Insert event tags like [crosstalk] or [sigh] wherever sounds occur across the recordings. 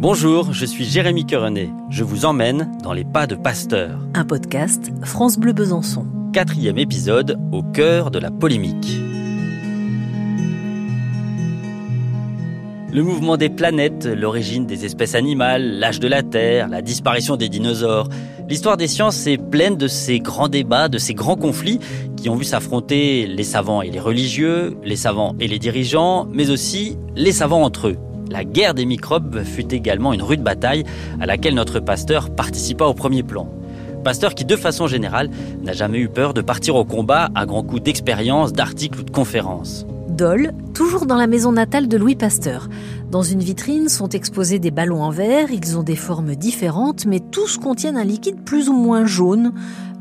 Bonjour, je suis Jérémy Querenet. Je vous emmène dans les pas de Pasteur. Un podcast France Bleu Besançon. Quatrième épisode au cœur de la polémique. Le mouvement des planètes, l'origine des espèces animales, l'âge de la Terre, la disparition des dinosaures. L'histoire des sciences est pleine de ces grands débats, de ces grands conflits qui ont vu s'affronter les savants et les religieux, les savants et les dirigeants, mais aussi les savants entre eux. La guerre des microbes fut également une rude bataille à laquelle notre pasteur participa au premier plan. Pasteur qui, de façon générale, n'a jamais eu peur de partir au combat à grands coups d'expérience, d'articles ou de conférences. Dole, toujours dans la maison natale de Louis Pasteur. Dans une vitrine sont exposés des ballons en verre, ils ont des formes différentes, mais tous contiennent un liquide plus ou moins jaune,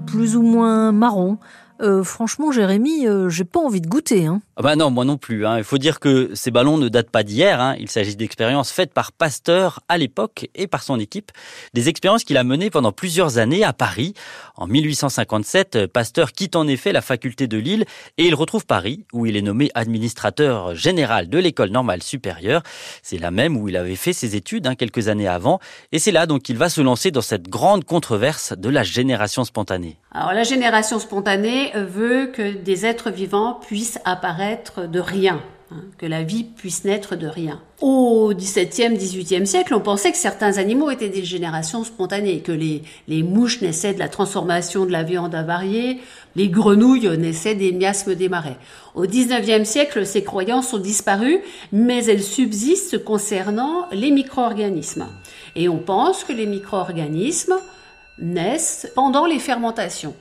plus ou moins marron. Euh, franchement, Jérémy, euh, j'ai pas envie de goûter. Hein. Ah bah non, moi non plus. Hein. Il faut dire que ces ballons ne datent pas d'hier. Hein. Il s'agit d'expériences faites par Pasteur à l'époque et par son équipe. Des expériences qu'il a menées pendant plusieurs années à Paris. En 1857, Pasteur quitte en effet la faculté de Lille et il retrouve Paris, où il est nommé administrateur général de l'école normale supérieure. C'est là même où il avait fait ses études hein, quelques années avant. Et c'est là donc qu'il va se lancer dans cette grande controverse de la génération spontanée. Alors la génération spontanée veut que des êtres vivants puissent apparaître de rien, hein, que la vie puisse naître de rien. Au XVIIe, XVIIIe siècle, on pensait que certains animaux étaient des générations spontanées, que les, les mouches naissaient de la transformation de la viande avariée, les grenouilles naissaient des miasmes des marais. Au XIXe siècle, ces croyances ont disparu, mais elles subsistent concernant les micro-organismes. Et on pense que les micro-organismes naissent pendant les fermentations.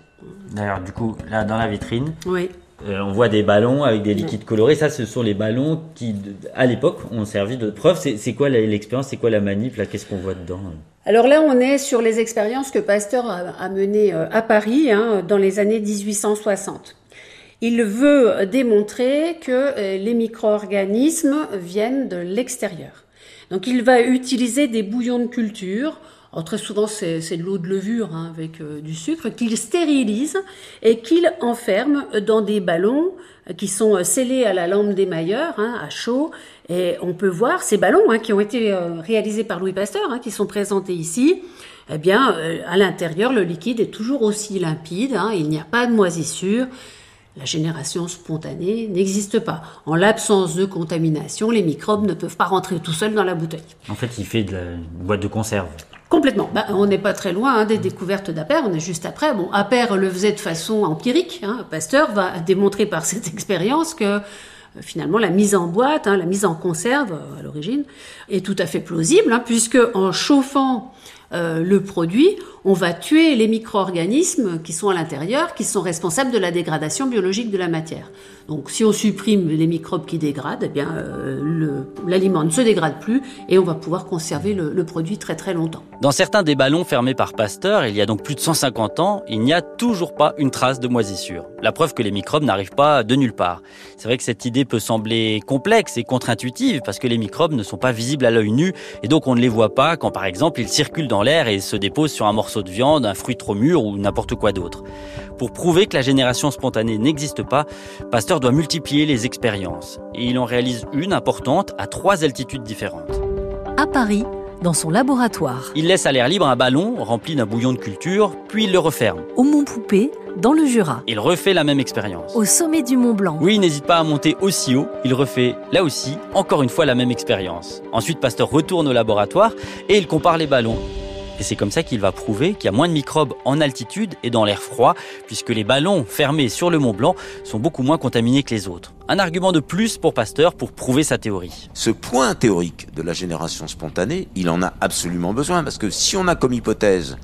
D'ailleurs, du coup, là, dans la vitrine, oui. Euh, on voit des ballons avec des liquides colorés. Ça, ce sont les ballons qui, à l'époque, ont servi de preuve. C'est quoi l'expérience? C'est quoi la manip Là, qu'est-ce qu'on voit dedans? Alors là, on est sur les expériences que Pasteur a, menées euh, à Paris hein, dans les années 1860. Il veut démontrer que euh, les micro-organismes viennent de l'extérieur. Donc il va utiliser des bouillons de culture très souvent, c'est de l'eau de levure hein, avec euh, du sucre qu'il stérilise et qu'il enferme dans des ballons qui sont euh, scellés à la lampe d'émailleur, hein, à chaud. Et on peut voir ces ballons hein, qui ont été euh, réalisés par Louis Pasteur, qui sont présentés ici. Eh bien, à l'intérieur, le liquide est toujours aussi limpide. il n'y a pas de moisissure. La génération spontanée n'existe pas. En l'absence de contamination, les microbes ne peuvent pas rentrer tout seuls dans la bouteille. En fait, il fait de la boîte de conserve. Complètement. Bah, on n'est pas très loin hein, des découvertes d'Aper, on est juste après. Bon, Aper le faisait de façon empirique. Hein. Pasteur va démontrer par [laughs] cette expérience que euh, finalement la mise en boîte, hein, la mise en conserve euh, à l'origine, est tout à fait plausible, puisque en chauffant euh, le produit, on va tuer les micro-organismes qui sont à l'intérieur, qui sont responsables de la dégradation biologique de la matière. Donc si on supprime les microbes qui dégradent, eh bien euh, l'aliment ne se dégrade plus et on va pouvoir conserver le, le, produit très très longtemps. Dans certains des ballons fermés par Pasteur, il y a donc plus de 150 ans, il n'y a toujours pas une trace de moisissure. La preuve que les microbes n'arrivent pas de nulle part. C'est vrai que cette idée peut sembler complexe et contre-intuitive parce que les microbes ne sont pas visibles à l'œil nu et donc on ne les voit pas quand par exemple ils circulent dans l'air et se déposent sur un morceau de viande, un fruit trop mûr ou n'importe quoi d'autre. Pour prouver que la génération spontanée n'existe pas, Pasteur doit multiplier les expériences. Et il en réalise une importante à trois altitudes différentes. À Paris, dans son laboratoire. Il laisse à l'air libre un ballon rempli d'un bouillon de culture, puis il le referme. Au Mont Poupée, dans le Jura. Il refait la même expérience. Au sommet du Mont Blanc. Oui, il n'hésite pas à monter aussi haut. Il refait, là aussi, encore une fois la même expérience. Ensuite, Pasteur retourne au laboratoire et il compare les ballons. Et c'est comme ça qu'il va prouver qu'il y a moins de microbes en altitude et dans l'air froid, puisque les ballons fermés sur le Mont Blanc sont beaucoup moins contaminés que les autres. Un argument de plus pour Pasteur pour prouver sa théorie. Ce point théorique de la génération spontanée, il en a absolument besoin, parce que si on a comme hypothèse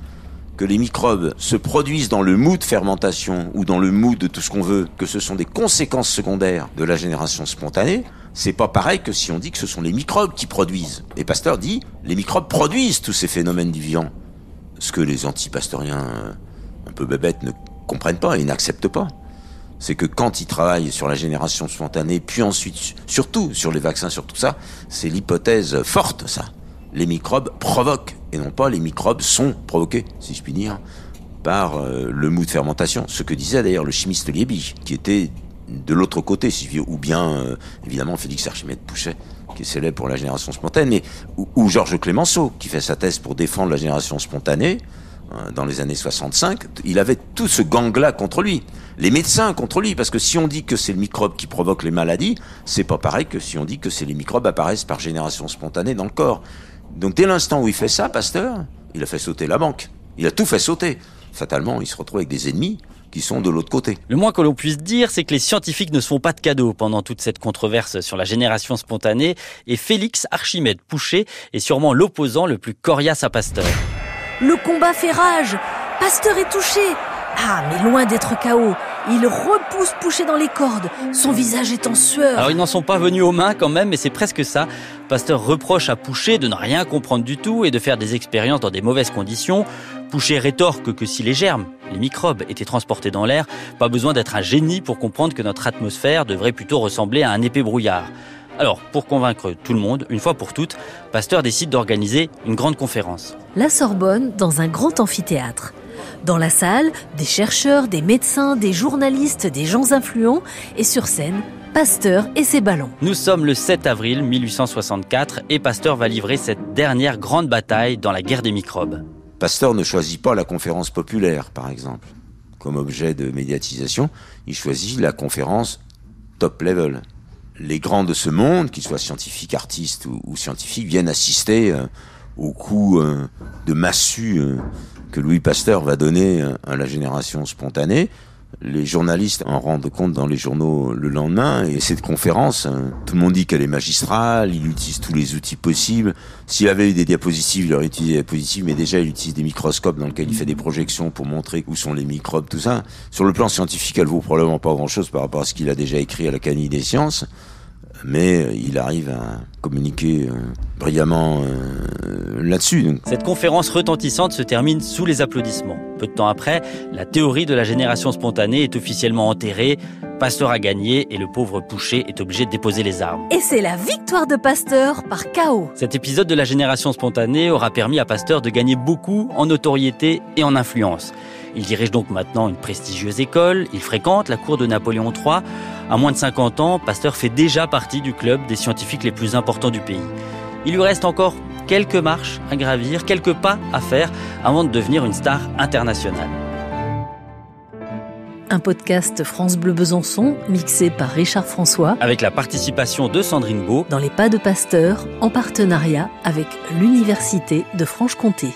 que les microbes se produisent dans le mou de fermentation ou dans le mou de tout ce qu'on veut, que ce sont des conséquences secondaires de la génération spontanée, c'est pas pareil que si on dit que ce sont les microbes qui produisent. Et Pasteur dit, les microbes produisent tous ces phénomènes du vivant. Ce que les anti-pastoriens euh, un peu bébêtes ne comprennent pas et n'acceptent pas. C'est que quand ils travaillent sur la génération spontanée, puis ensuite, surtout sur les vaccins, sur tout ça, c'est l'hypothèse forte, ça. Les microbes provoquent, et non pas les microbes sont provoqués, si je puis dire, par euh, le mou de fermentation. Ce que disait d'ailleurs le chimiste Liebig, qui était de l'autre côté, ou bien euh, évidemment Félix Archimède Pouchet, qui est célèbre pour la génération spontanée, ou, Georges Clémenceau, qui fait sa thèse pour défendre la génération spontanée euh, dans les années 65. Il avait tout ce gang-là contre lui, les médecins contre lui, parce que si on dit que c'est le microbe qui provoque les maladies, c'est pas pareil que si on dit que c'est les microbes apparaissent par génération spontanée dans le corps. Donc dès l'instant où il fait ça, Pasteur, il a fait sauter la banque. Il a tout fait sauter. Fatalement, il se retrouve avec des ennemis qui sont de l'autre côté. Le moins que l'on puisse dire, c'est que les scientifiques ne se font pas de cadeaux pendant toute cette controverse sur la génération spontanée, et Félix Archimède Pouchet est sûrement l'opposant le plus coriace à Pasteur. Le combat fait rage Pasteur est touché ah, mais loin d'être KO, il repousse Pouchet dans les cordes. Son visage est en sueur. Alors ils n'en sont pas venus aux mains quand même, mais c'est presque ça. Pasteur reproche à Pouchet de ne rien comprendre du tout et de faire des expériences dans des mauvaises conditions. Pouchet rétorque que si les germes, les microbes étaient transportés dans l'air, pas besoin d'être un génie pour comprendre que notre atmosphère devrait plutôt ressembler à un épais brouillard. Alors, pour convaincre tout le monde, une fois pour toutes, Pasteur décide d'organiser une grande conférence. La Sorbonne, dans un grand amphithéâtre. Dans la salle, des chercheurs, des médecins, des journalistes, des gens influents, et sur scène, Pasteur et ses ballons. Nous sommes le 7 avril 1864 et Pasteur va livrer cette dernière grande bataille dans la guerre des microbes. Pasteur ne choisit pas la conférence populaire, par exemple, comme objet de médiatisation. Il choisit la conférence top level. Les grands de ce monde, qu'ils soient scientifiques, artistes ou, scientifiques, viennent assister euh, au coup euh, de massue euh, que Louis Pasteur va donner à la génération spontanée. Les journalistes en rendent compte dans les journaux le lendemain et cette conférence, hein, tout le monde dit qu'elle est magistrale, il utilise tous les outils possibles. S'il avait eu des diapositives, il aurait utilisé des diapositives, mais déjà il utilise des microscopes dans lesquels il fait des projections pour montrer où sont les microbes, tout ça. Sur le plan scientifique, elle vaut probablement pas grand chose par rapport à ce qu'il a déjà écrit à l'Académie des sciences mais il arrive à communiquer euh, brillamment euh, là-dessus. Cette conférence retentissante se termine sous les applaudissements. Peu de temps après, la théorie de la génération spontanée est officiellement enterrée. Pasteur a gagné et le pauvre Pouchet est obligé de déposer les armes. Et c'est la victoire de Pasteur par chaos. Cet épisode de la génération spontanée aura permis à Pasteur de gagner beaucoup en notoriété et en influence. Il dirige donc maintenant une prestigieuse école, il fréquente la cour de Napoléon III. À moins de 50 ans, Pasteur fait déjà partie du club des scientifiques les plus importants du pays. Il lui reste encore quelques marches à gravir, quelques pas à faire avant de devenir une star internationale. Un podcast France Bleu Besançon, mixé par Richard François. Avec la participation de Sandrine Beau. Dans les pas de Pasteur, en partenariat avec l'Université de Franche-Comté.